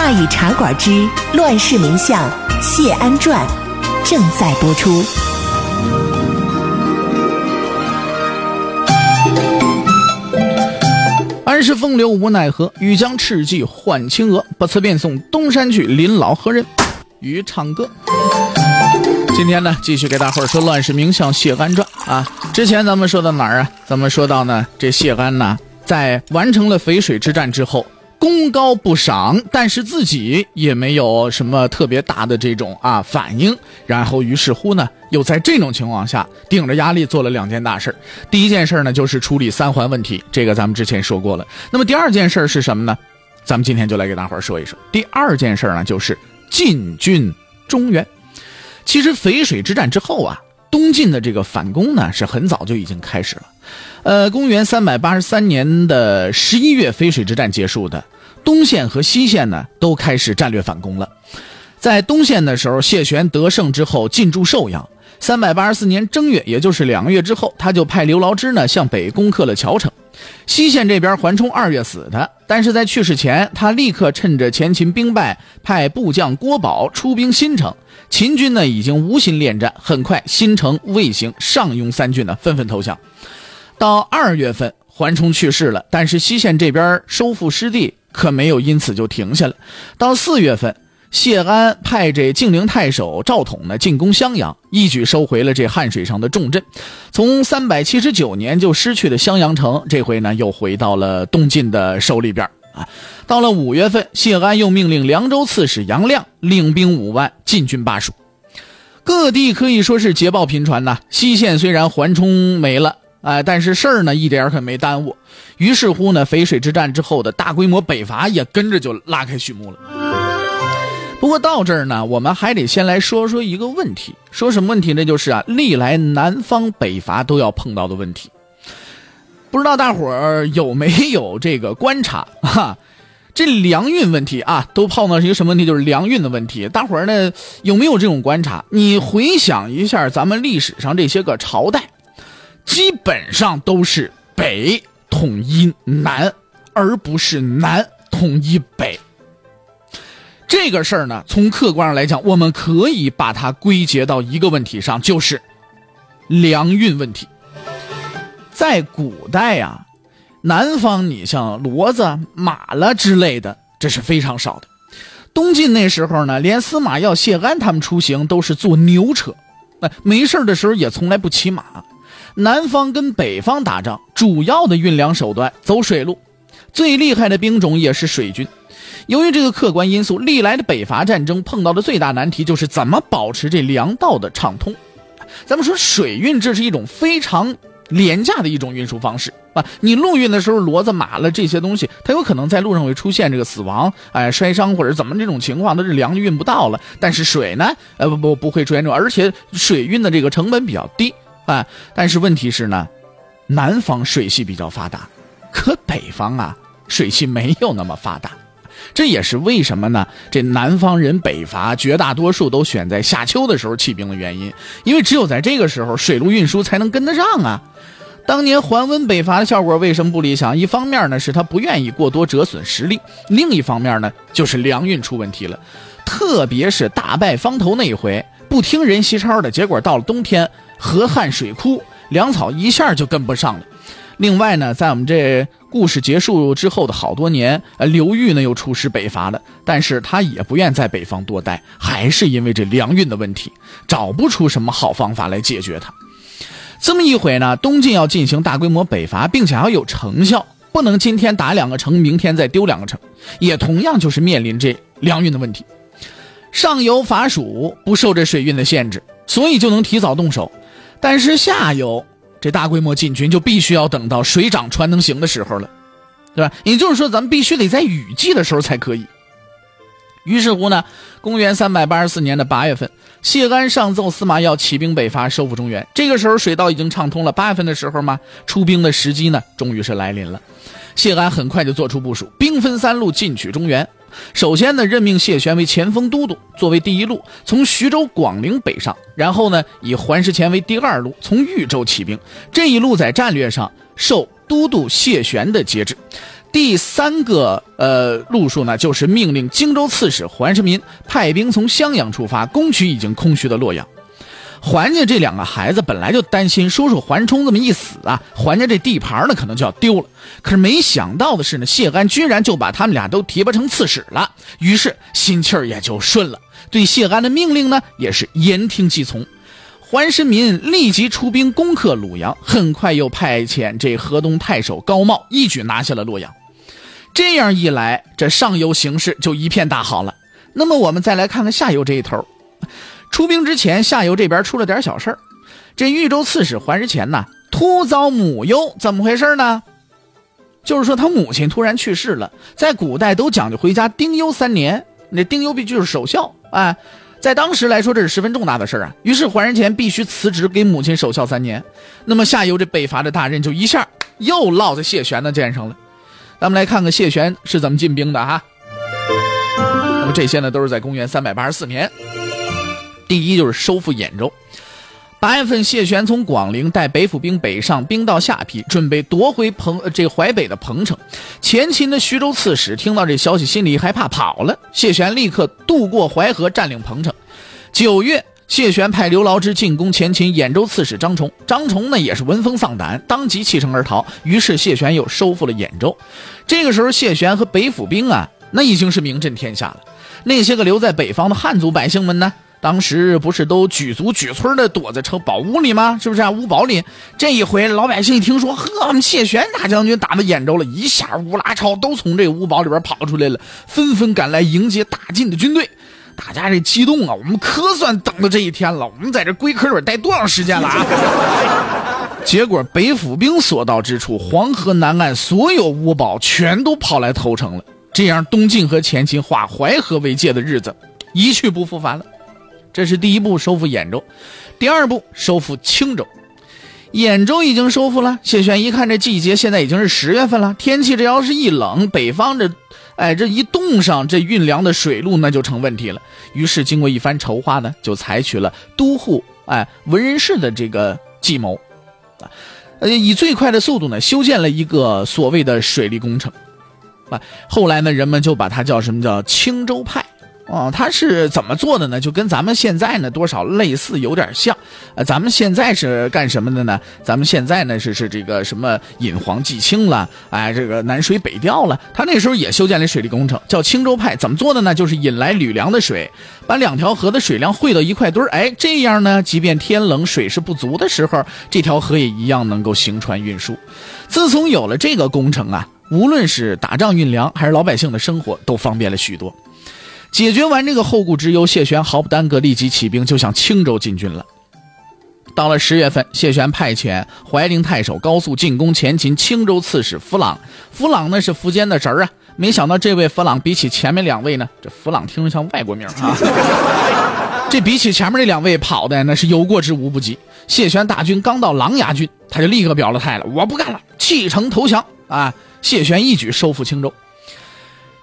大禹茶馆之乱世名相谢安传正在播出。安时风流无奈何，欲将赤骥换青鹅。不辞便送东山去，临老何人与唱歌？今天呢，继续给大伙儿说乱世名相谢安传啊。之前咱们说到哪儿啊？咱们说到呢，这谢安呢，在完成了淝水之战之后。功高不赏，但是自己也没有什么特别大的这种啊反应。然后于是乎呢，又在这种情况下顶着压力做了两件大事第一件事呢，就是处理三环问题，这个咱们之前说过了。那么第二件事是什么呢？咱们今天就来给大伙说一说。第二件事呢，就是进军中原。其实淝水之战之后啊，东晋的这个反攻呢，是很早就已经开始了。呃，公元三百八十三年的十一月，淝水之战结束的，东线和西线呢都开始战略反攻了。在东线的时候，谢玄得胜之后进驻寿阳。三百八十四年正月，也就是两个月之后，他就派刘牢之呢向北攻克了谯城。西线这边，桓冲二月死的，但是在去世前，他立刻趁着前秦兵败，派部将郭宝出兵新城。秦军呢已经无心恋战，很快新城、魏行、上庸三郡呢纷纷投降。到二月份，桓冲去世了，但是西线这边收复失地可没有因此就停下了。到四月份，谢安派这晋陵太守赵统呢进攻襄阳，一举收回了这汉水上的重镇。从三百七十九年就失去的襄阳城，这回呢又回到了东晋的手里边啊。到了五月份，谢安又命令凉州刺史杨亮领兵五万进军巴蜀，各地可以说是捷报频传呐。西线虽然桓冲没了。哎，但是事儿呢一点可没耽误，于是乎呢，淝水之战之后的大规模北伐也跟着就拉开序幕了。不过到这儿呢，我们还得先来说说一个问题，说什么问题呢？就是啊，历来南方北伐都要碰到的问题。不知道大伙儿有没有这个观察哈？这粮运问题啊，都碰到一个什么问题？就是粮运的问题。大伙儿呢有没有这种观察？你回想一下咱们历史上这些个朝代。基本上都是北统一南，而不是南统一北。这个事儿呢，从客观上来讲，我们可以把它归结到一个问题上，就是粮运问题。在古代呀，南方你像骡子、马了之类的，这是非常少的。东晋那时候呢，连司马曜、谢安他们出行都是坐牛车，那没事的时候也从来不骑马。南方跟北方打仗，主要的运粮手段走水路，最厉害的兵种也是水军。由于这个客观因素，历来的北伐战争碰到的最大难题就是怎么保持这粮道的畅通。咱们说水运，这是一种非常廉价的一种运输方式啊。你陆运的时候，骡子、马了这些东西，它有可能在路上会出现这个死亡、哎摔伤或者怎么这种情况，它是粮运不到了。但是水呢，呃不不不会出现这种，而且水运的这个成本比较低。啊，但是问题是呢，南方水系比较发达，可北方啊水系没有那么发达，这也是为什么呢？这南方人北伐绝大多数都选在夏秋的时候起兵的原因，因为只有在这个时候水路运输才能跟得上啊。当年桓温北伐的效果为什么不理想？一方面呢是他不愿意过多折损实力，另一方面呢就是粮运出问题了，特别是大败方头那一回，不听人西超的结果，到了冬天。河汉水枯，粮草一下就跟不上了。另外呢，在我们这故事结束之后的好多年，呃，刘裕呢又出师北伐了，但是他也不愿在北方多待，还是因为这粮运的问题，找不出什么好方法来解决它。这么一回呢，东晋要进行大规模北伐，并且要有成效，不能今天打两个城，明天再丢两个城，也同样就是面临这粮运的问题。上游伐蜀不受这水运的限制，所以就能提早动手。但是下游这大规模进军就必须要等到水涨船能行的时候了，对吧？也就是说，咱们必须得在雨季的时候才可以。于是乎呢，公元三百八十四年的八月份，谢安上奏司马曜起兵北伐，收复中原。这个时候水道已经畅通了，八月份的时候嘛，出兵的时机呢，终于是来临了。谢安很快就做出部署，兵分三路进取中原。首先呢，任命谢玄为前锋都督，作为第一路，从徐州、广陵北上；然后呢，以桓石前为第二路，从豫州起兵。这一路在战略上受都督谢玄的节制。第三个呃路数呢，就是命令荆州刺史桓世民派兵从襄阳出发，攻取已经空虚的洛阳。桓家这两个孩子本来就担心叔叔桓冲这么一死啊，桓家这地盘呢可能就要丢了。可是没想到的是呢，谢安居然就把他们俩都提拔成刺史了，于是心气儿也就顺了，对谢安的命令呢也是言听计从。桓世民立即出兵攻克鲁阳，很快又派遣这河东太守高茂一举拿下了洛阳。这样一来，这上游形势就一片大好了。那么我们再来看看下游这一头，出兵之前，下游这边出了点小事儿。这豫州刺史桓世谦呐，突遭母忧，怎么回事呢？就是说他母亲突然去世了。在古代都讲究回家丁忧三年，那丁忧必须是守孝啊。在当时来说，这是十分重大的事儿啊。于是桓世谦必须辞职，给母亲守孝三年。那么下游这北伐的大任就一下又落在谢玄的肩上了。咱们来看看谢玄是怎么进兵的哈。那么这些呢，都是在公元三百八十四年。第一就是收复兖州。八月份，谢玄从广陵带北府兵北上，兵到下邳，准备夺回彭这淮北的彭城。前秦的徐州刺史听到这消息，心里害怕，跑了。谢玄立刻渡过淮河，占领彭城。九月，谢玄派刘牢之进攻前秦兖州刺史张崇，张崇呢也是闻风丧胆，当即弃城而逃。于是谢玄又收复了兖州。这个时候，谢玄和北府兵啊，那已经是名震天下了。那些个留在北方的汉族百姓们呢？当时不是都举族举村的躲在城堡屋里吗？是不是啊？屋堡里。这一回老百姓一听说，呵，我们谢玄大将军打到兖州了，一下乌拉超都从这个屋堡里边跑出来了，纷纷赶来迎接大晋的军队。大家这激动啊！我们可算等到这一天了。我们在这龟壳里待多长时间了啊？结果北府兵所到之处，黄河南岸所有屋堡全都跑来投诚了。这样，东晋和前秦划淮河为界的日子一去不复返了。这是第一步收复兖州，第二步收复青州。兖州已经收复了，谢玄一看这季节现在已经是十月份了，天气这要是一冷，北方这，哎，这一冻上，这运粮的水路那就成问题了。于是经过一番筹划呢，就采取了都护哎文人氏的这个计谋，啊，呃，以最快的速度呢修建了一个所谓的水利工程，啊，后来呢人们就把它叫什么叫青州派。哦，他是怎么做的呢？就跟咱们现在呢多少类似，有点像。呃，咱们现在是干什么的呢？咱们现在呢是是这个什么引黄济青了，哎，这个南水北调了。他那时候也修建了水利工程，叫青州派。怎么做的呢？就是引来吕梁的水，把两条河的水量汇到一块堆儿，哎，这样呢，即便天冷水势不足的时候，这条河也一样能够行船运输。自从有了这个工程啊，无论是打仗运粮，还是老百姓的生活，都方便了许多。解决完这个后顾之忧，谢玄毫不耽搁，立即起兵，就向青州进军了。到了十月份，谢玄派遣怀陵太守高速进攻前秦青州刺史弗朗。弗朗呢是苻坚的侄儿啊，没想到这位弗朗比起前面两位呢，这弗朗听着像外国名啊。这比起前面这两位跑的那是有过之无不及。谢玄大军刚到琅琊郡，他就立刻表了态了，我不干了，弃城投降啊！谢玄一举收复青州。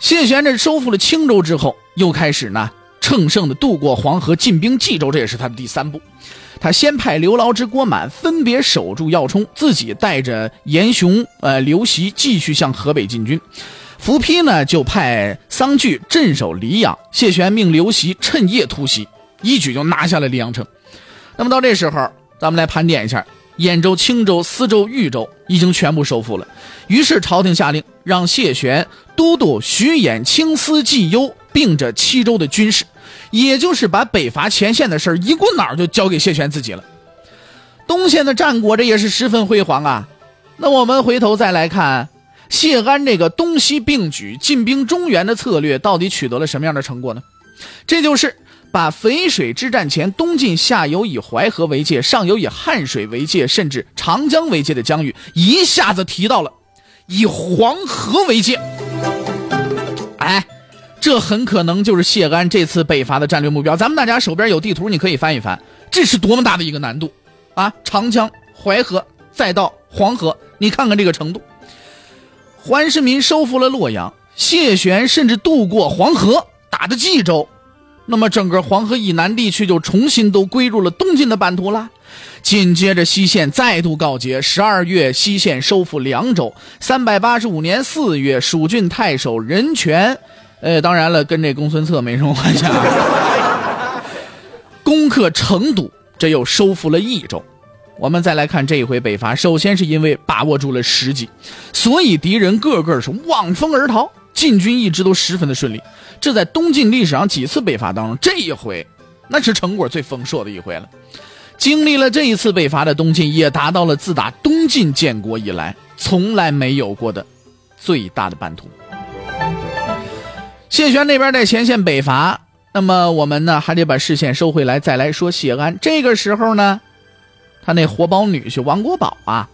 谢玄这收复了青州之后，又开始呢乘胜的渡过黄河，进兵冀州，这也是他的第三步。他先派刘牢之、郭满分别守住要冲，自己带着严雄、呃刘袭继续向河北进军。伏丕呢就派桑巨镇守黎阳，谢玄命刘袭趁夜突袭，一举就拿下了黎阳城。那么到这时候，咱们来盘点一下。兖州、青州、司州、豫州已经全部收复了，于是朝廷下令让谢玄都督徐兖、青司、冀幽并着七州的军事，也就是把北伐前线的事儿一股脑就交给谢玄自己了。东线的战果这也是十分辉煌啊。那我们回头再来看谢安这个东西并举进兵中原的策略，到底取得了什么样的成果呢？这就是。把淝水之战前东晋下游以淮河为界，上游以汉水为界，甚至长江为界的疆域，一下子提到了以黄河为界。哎，这很可能就是谢安这次北伐的战略目标。咱们大家手边有地图，你可以翻一翻，这是多么大的一个难度啊！长江、淮河，再到黄河，你看看这个程度。桓世民收复了洛阳，谢玄甚至渡过黄河，打的冀州，那么整个黄河以南地区就重新都归入了东晋的版图了。紧接着，西线再度告捷。十二月，西线收复凉州。三百八十五年四月，蜀郡太守任权，呃，当然了，跟这公孙策没什么关系啊。攻克成都，这又收复了益州。我们再来看这一回北伐，首先是因为把握住了时机，所以敌人个个是望风而逃，晋军一直都十分的顺利。这在东晋历史上几次北伐当中，这一回那是成果最丰硕的一回了。经历了这一次北伐的东晋，也达到了自打东晋建国以来从来没有过的最大的版图。谢玄那边在前线北伐，那么我们呢还得把视线收回来，再来说谢安。这个时候呢，他那活宝女婿王国宝啊，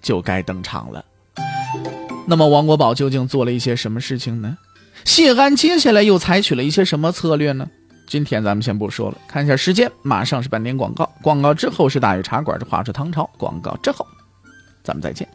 就该登场了。那么王国宝究竟做了一些什么事情呢？谢安接下来又采取了一些什么策略呢？今天咱们先不说了，看一下时间，马上是半点广告，广告之后是大禹茶馆的话说唐朝，广告之后，咱们再见。